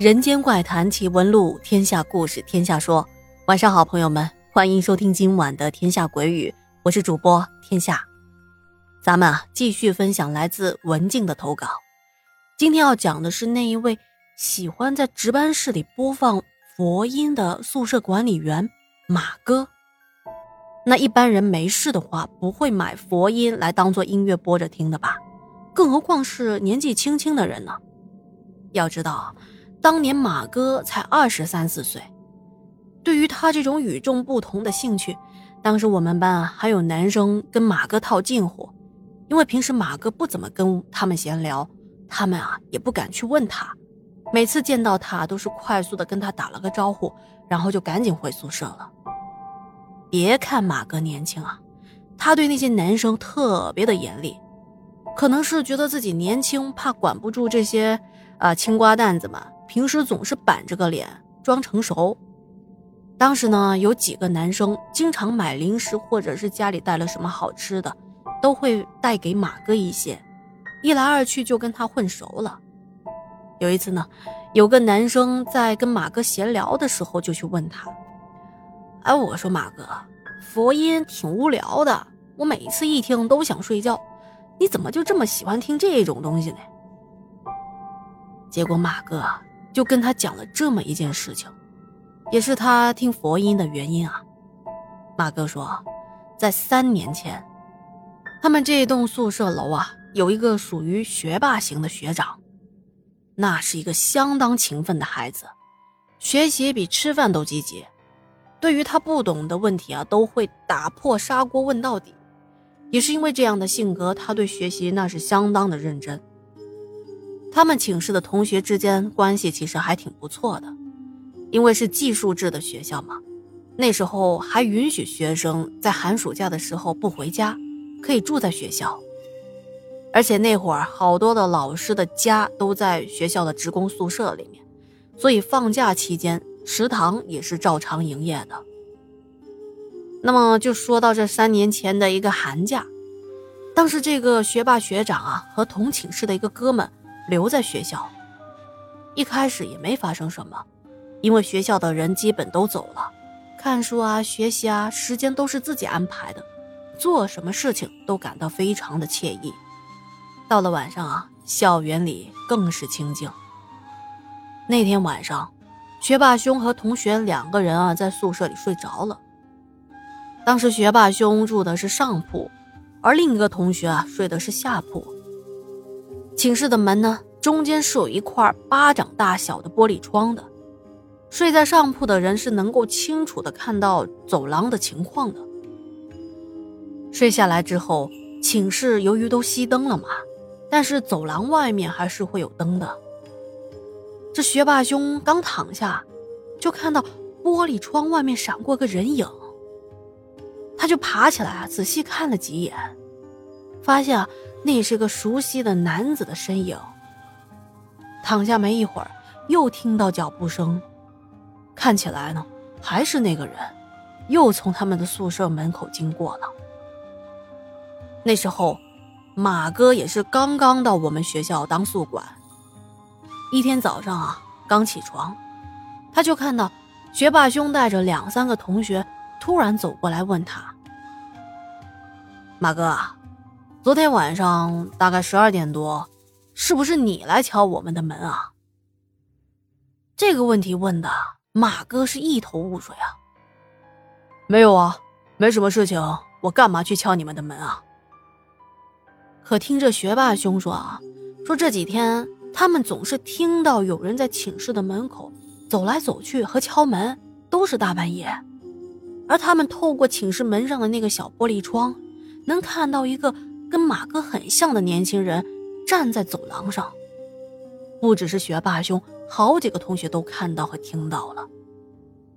人间怪谈奇闻录，天下故事天下说。晚上好，朋友们，欢迎收听今晚的《天下鬼语》，我是主播天下。咱们啊，继续分享来自文静的投稿。今天要讲的是那一位喜欢在值班室里播放佛音的宿舍管理员马哥。那一般人没事的话，不会买佛音来当做音乐播着听的吧？更何况是年纪轻轻的人呢？要知道。当年马哥才二十三四岁，对于他这种与众不同的兴趣，当时我们班啊还有男生跟马哥套近乎，因为平时马哥不怎么跟他们闲聊，他们啊也不敢去问他，每次见到他都是快速的跟他打了个招呼，然后就赶紧回宿舍了。别看马哥年轻啊，他对那些男生特别的严厉，可能是觉得自己年轻，怕管不住这些啊青瓜蛋子们。平时总是板着个脸装成熟。当时呢，有几个男生经常买零食，或者是家里带了什么好吃的，都会带给马哥一些。一来二去就跟他混熟了。有一次呢，有个男生在跟马哥闲聊的时候，就去问他：“哎，我说马哥，佛音挺无聊的，我每次一听都想睡觉，你怎么就这么喜欢听这种东西呢？”结果马哥。就跟他讲了这么一件事情，也是他听佛音的原因啊。马哥说，在三年前，他们这栋宿舍楼啊，有一个属于学霸型的学长，那是一个相当勤奋的孩子，学习比吃饭都积极。对于他不懂的问题啊，都会打破砂锅问到底。也是因为这样的性格，他对学习那是相当的认真。他们寝室的同学之间关系其实还挺不错的，因为是寄宿制的学校嘛，那时候还允许学生在寒暑假的时候不回家，可以住在学校。而且那会儿好多的老师的家都在学校的职工宿舍里面，所以放假期间食堂也是照常营业的。那么就说到这三年前的一个寒假，当时这个学霸学长啊和同寝室的一个哥们。留在学校，一开始也没发生什么，因为学校的人基本都走了，看书啊、学习啊，时间都是自己安排的，做什么事情都感到非常的惬意。到了晚上啊，校园里更是清静。那天晚上，学霸兄和同学两个人啊在宿舍里睡着了。当时学霸兄住的是上铺，而另一个同学啊睡的是下铺。寝室的门呢，中间是有一块巴掌大小的玻璃窗的。睡在上铺的人是能够清楚的看到走廊的情况的。睡下来之后，寝室由于都熄灯了嘛，但是走廊外面还是会有灯的。这学霸兄刚躺下，就看到玻璃窗外面闪过个人影。他就爬起来，仔细看了几眼，发现。那是个熟悉的男子的身影。躺下没一会儿，又听到脚步声，看起来呢还是那个人，又从他们的宿舍门口经过了。那时候，马哥也是刚刚到我们学校当宿管。一天早上啊，刚起床，他就看到学霸兄带着两三个同学突然走过来问他：“马哥。”昨天晚上大概十二点多，是不是你来敲我们的门啊？这个问题问的马哥是一头雾水啊。没有啊，没什么事情，我干嘛去敲你们的门啊？可听着学霸兄说啊，说这几天他们总是听到有人在寝室的门口走来走去和敲门，都是大半夜，而他们透过寝室门上的那个小玻璃窗，能看到一个。跟马哥很像的年轻人站在走廊上，不只是学霸兄，好几个同学都看到和听到了。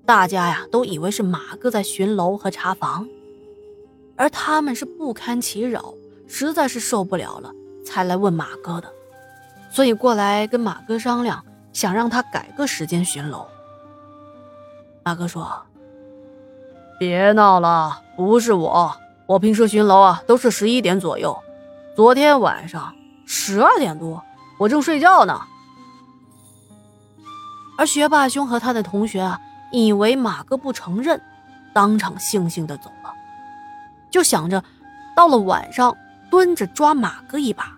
大家呀都以为是马哥在巡楼和查房，而他们是不堪其扰，实在是受不了了，才来问马哥的。所以过来跟马哥商量，想让他改个时间巡楼。马哥说：“别闹了，不是我。”我平时巡楼啊，都是十一点左右。昨天晚上十二点多，我正睡觉呢。而学霸兄和他的同学啊，以为马哥不承认，当场悻悻的走了，就想着到了晚上蹲着抓马哥一把。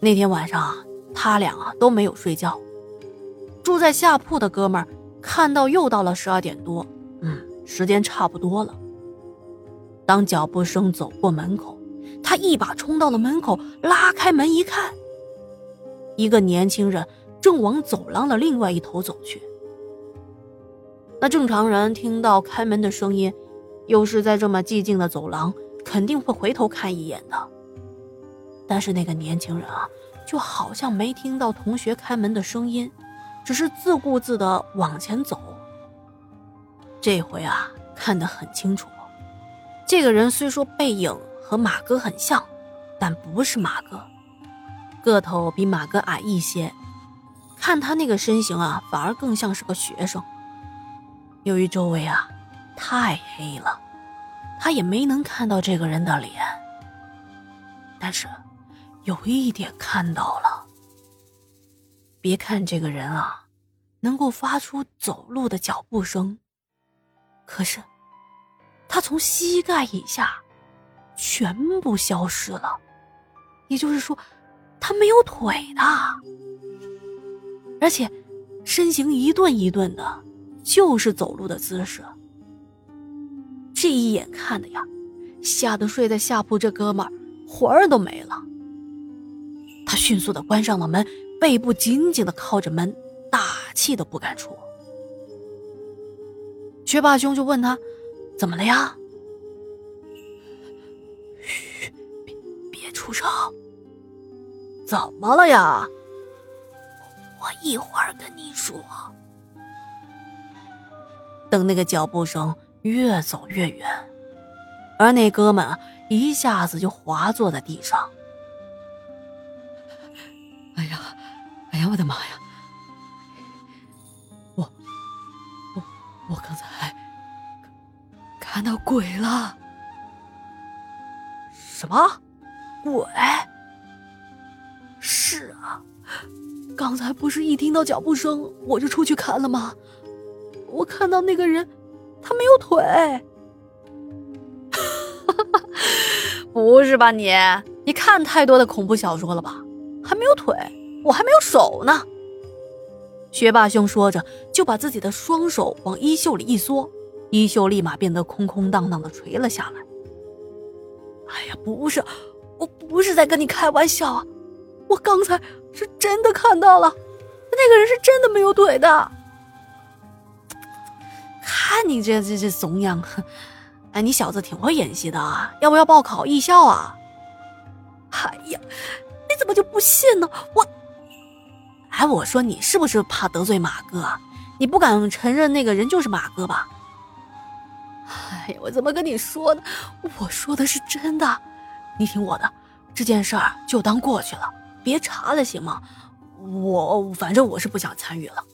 那天晚上，他俩啊都没有睡觉。住在下铺的哥们看到又到了十二点多，嗯，时间差不多了。当脚步声走过门口，他一把冲到了门口，拉开门一看，一个年轻人。正往走廊的另外一头走去。那正常人听到开门的声音，又是在这么寂静的走廊，肯定会回头看一眼的。但是那个年轻人啊，就好像没听到同学开门的声音，只是自顾自的往前走。这回啊，看得很清楚，这个人虽说背影和马哥很像，但不是马哥，个头比马哥矮一些。看他那个身形啊，反而更像是个学生。由于周围啊太黑了，他也没能看到这个人的脸。但是有一点看到了。别看这个人啊，能够发出走路的脚步声，可是他从膝盖以下全部消失了，也就是说，他没有腿的。而且，身形一顿一顿的，就是走路的姿势。这一眼看的呀，吓得睡在下铺这哥们儿魂儿都没了。他迅速的关上了门，背部紧紧的靠着门，大气都不敢出。学霸兄就问他：“怎么了呀？”“嘘，别别出声。”“怎么了呀？”我一会儿跟你说。等那个脚步声越走越远，而那哥们一下子就滑坐在地上。哎呀，哎呀，我的妈呀！看到鬼了。什么鬼？是啊。刚才不是一听到脚步声我就出去看了吗？我看到那个人，他没有腿。不是吧你？你看太多的恐怖小说了吧？还没有腿，我还没有手呢。学霸兄说着，就把自己的双手往衣袖里一缩，衣袖立马变得空空荡荡的垂了下来。哎呀，不是，我不是在跟你开玩笑啊。我刚才是真的看到了，那个人是真的没有腿的。看你这这这怂样，哎，你小子挺会演戏的啊！要不要报考艺校啊？哎呀，你怎么就不信呢？我，哎，我说你是不是怕得罪马哥？你不敢承认那个人就是马哥吧？哎呀，我怎么跟你说呢？我说的是真的，你听我的，这件事儿就当过去了。别查了，行吗？我反正我是不想参与了。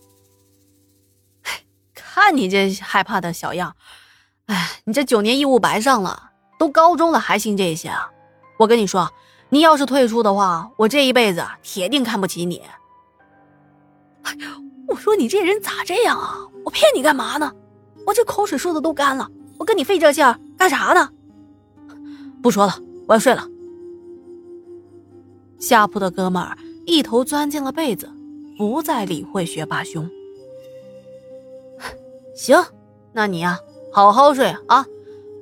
看你这害怕的小样，哎，你这九年义务白上了，都高中了还信这些啊？我跟你说，你要是退出的话，我这一辈子铁定看不起你。哎，我说你这人咋这样啊？我骗你干嘛呢？我这口水说的都干了，我跟你费这劲儿干啥呢？不说了，我要睡了。下铺的哥们儿一头钻进了被子，不再理会学霸兄。行，那你呀，好好睡啊！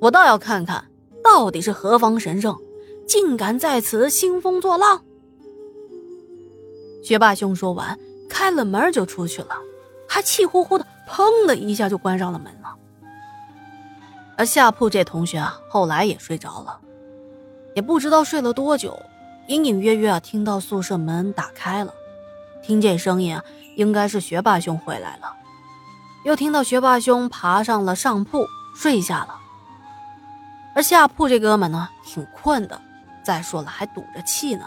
我倒要看看，到底是何方神圣，竟敢在此兴风作浪。学霸兄说完，开了门就出去了，还气呼呼的，砰的一下就关上了门了。而下铺这同学啊，后来也睡着了，也不知道睡了多久。隐隐约约啊，听到宿舍门打开了，听这声音啊，应该是学霸兄回来了。又听到学霸兄爬上了上铺睡下了，而下铺这哥们呢，挺困的，再说了还堵着气呢，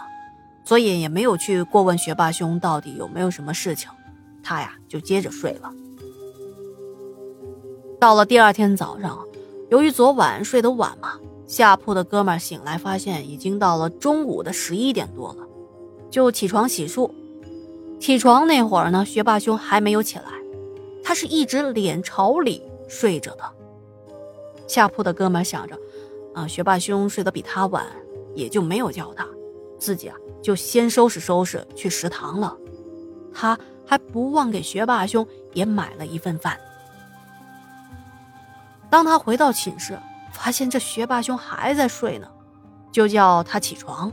所以也没有去过问学霸兄到底有没有什么事情，他呀就接着睡了。到了第二天早上，由于昨晚睡得晚嘛。下铺的哥们醒来，发现已经到了中午的十一点多了，就起床洗漱。起床那会儿呢，学霸兄还没有起来，他是一直脸朝里睡着的。下铺的哥们想着，啊，学霸兄睡得比他晚，也就没有叫他，自己啊就先收拾收拾去食堂了。他还不忘给学霸兄也买了一份饭。当他回到寝室，发现这学霸兄还在睡呢，就叫他起床。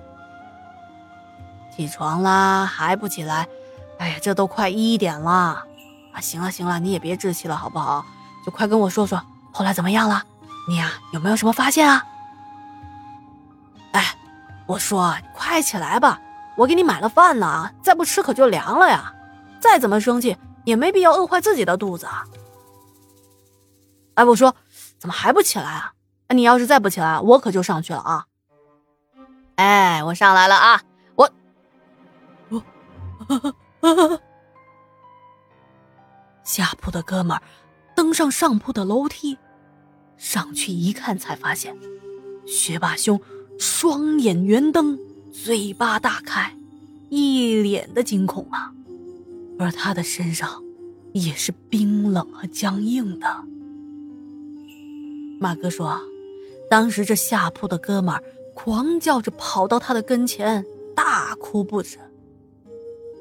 起床啦，还不起来？哎呀，这都快一点了啊！行了行了，你也别置气了，好不好？就快跟我说说后来怎么样了？你呀，有没有什么发现啊？哎，我说，快起来吧，我给你买了饭呢，再不吃可就凉了呀！再怎么生气，也没必要饿坏自己的肚子啊！哎，我说，怎么还不起来啊？你要是再不起来，我可就上去了啊！哎，我上来了啊！我，我下铺的哥们儿登上上铺的楼梯，上去一看，才发现学霸兄双眼圆瞪，嘴巴大开，一脸的惊恐啊！而他的身上也是冰冷和僵硬的。马哥说，当时这下铺的哥们儿狂叫着跑到他的跟前，大哭不止。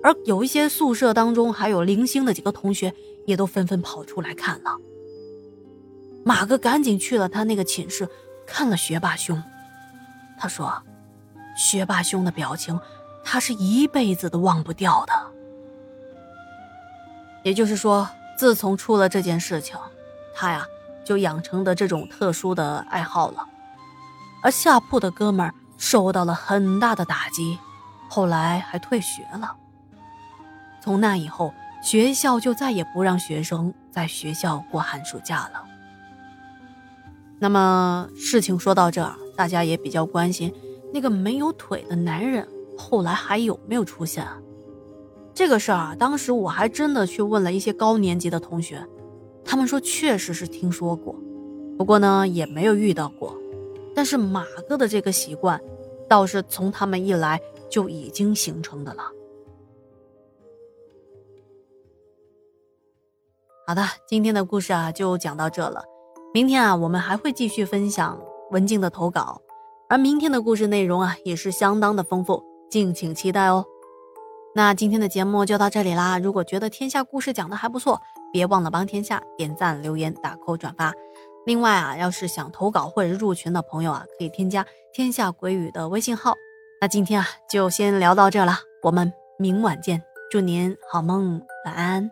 而有一些宿舍当中还有零星的几个同学，也都纷纷跑出来看了。马哥赶紧去了他那个寝室，看了学霸兄。他说：“学霸兄的表情，他是一辈子都忘不掉的。也就是说，自从出了这件事情，他呀就养成的这种特殊的爱好了。而下铺的哥们儿受到了很大的打击，后来还退学了。”从那以后，学校就再也不让学生在学校过寒暑假了。那么事情说到这儿，大家也比较关心那个没有腿的男人后来还有没有出现？这个事儿啊，当时我还真的去问了一些高年级的同学，他们说确实是听说过，不过呢也没有遇到过。但是马哥的这个习惯，倒是从他们一来就已经形成的了。好的，今天的故事啊就讲到这了。明天啊，我们还会继续分享文静的投稿，而明天的故事内容啊也是相当的丰富，敬请期待哦。那今天的节目就到这里啦。如果觉得天下故事讲的还不错，别忘了帮天下点赞、留言、打 call、转发。另外啊，要是想投稿或者入群的朋友啊，可以添加天下鬼语的微信号。那今天啊就先聊到这了，我们明晚见，祝您好梦，晚安。